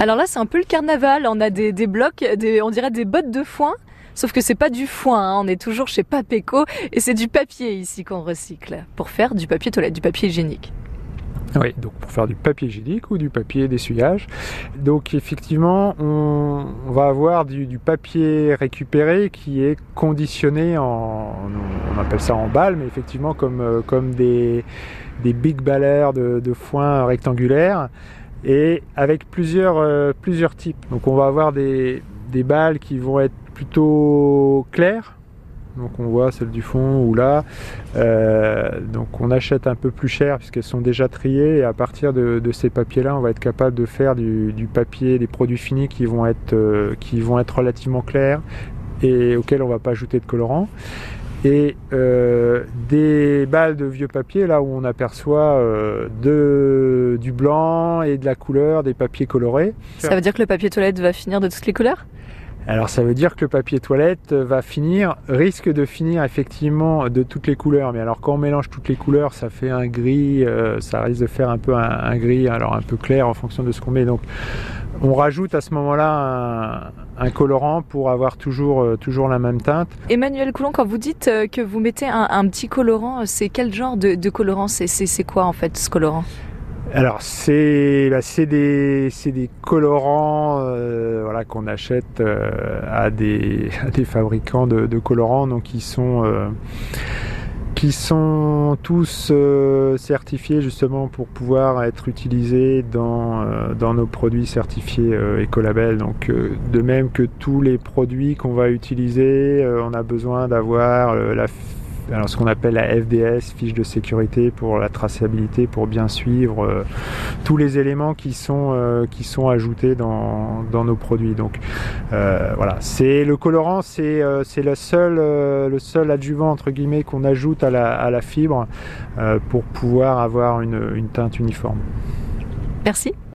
Alors là, c'est un peu le carnaval. On a des, blocs, on dirait des bottes de foin. Sauf que c'est pas du foin, hein. on est toujours chez Papeco et c'est du papier ici qu'on recycle pour faire du papier toilette, du papier hygiénique. Oui, donc pour faire du papier hygiénique ou du papier d'essuyage. Donc effectivement, on, va avoir du, papier récupéré qui est conditionné en, on appelle ça en balle, mais effectivement comme, euh, comme des, big ballers de, foin rectangulaires et avec plusieurs, euh, plusieurs types. Donc on va avoir des, des balles qui vont être plutôt claires donc on voit celle du fond ou là. Euh, donc on achète un peu plus cher puisqu'elles sont déjà triées et à partir de, ces papiers-là, on va être capable de faire du, papier, des produits finis qui vont être, euh, qui vont être relativement clairs et auxquels on ne va pas ajouter de colorant. Et euh, des balles de vieux papier, là où on aperçoit du blanc et de la couleur, des papiers colorés. Ça veut dire que le papier toilette va finir de toutes les couleurs? Alors ça veut dire que le papier toilette va finir, risque de finir effectivement de toutes les couleurs. Mais alors quand on mélange toutes les couleurs, ça fait un gris, euh, ça risque de faire un peu un, gris, alors un peu clair en fonction de ce qu'on met. Donc on rajoute à ce moment-là un, colorant pour avoir toujours, euh, toujours la même teinte. Emmanuel Coulon, quand vous dites euh, que vous mettez un, petit colorant, c'est quel genre de, de colorant? C'est quoi en fait ce colorant? Alors c'est bah, des, des colorants euh, voilà, qu'on achète euh, à, des, des fabricants de, colorants donc qui sont, euh, qui sont tous certifiés justement pour pouvoir être utilisés dans, dans nos produits certifiés Ecolabel. Donc de même que tous les produits qu'on va utiliser, on a besoin d'avoir la alors ce qu'on appelle la FDS, fiche de sécurité pour la traçabilité, pour bien suivre euh, tous les éléments qui sont, euh, qui sont ajoutés dans, nos produits. Donc euh, voilà, c'est le colorant, c'est le seul, le seul adjuvant entre guillemets qu'on ajoute à la, fibre pour pouvoir avoir une teinte uniforme. Merci.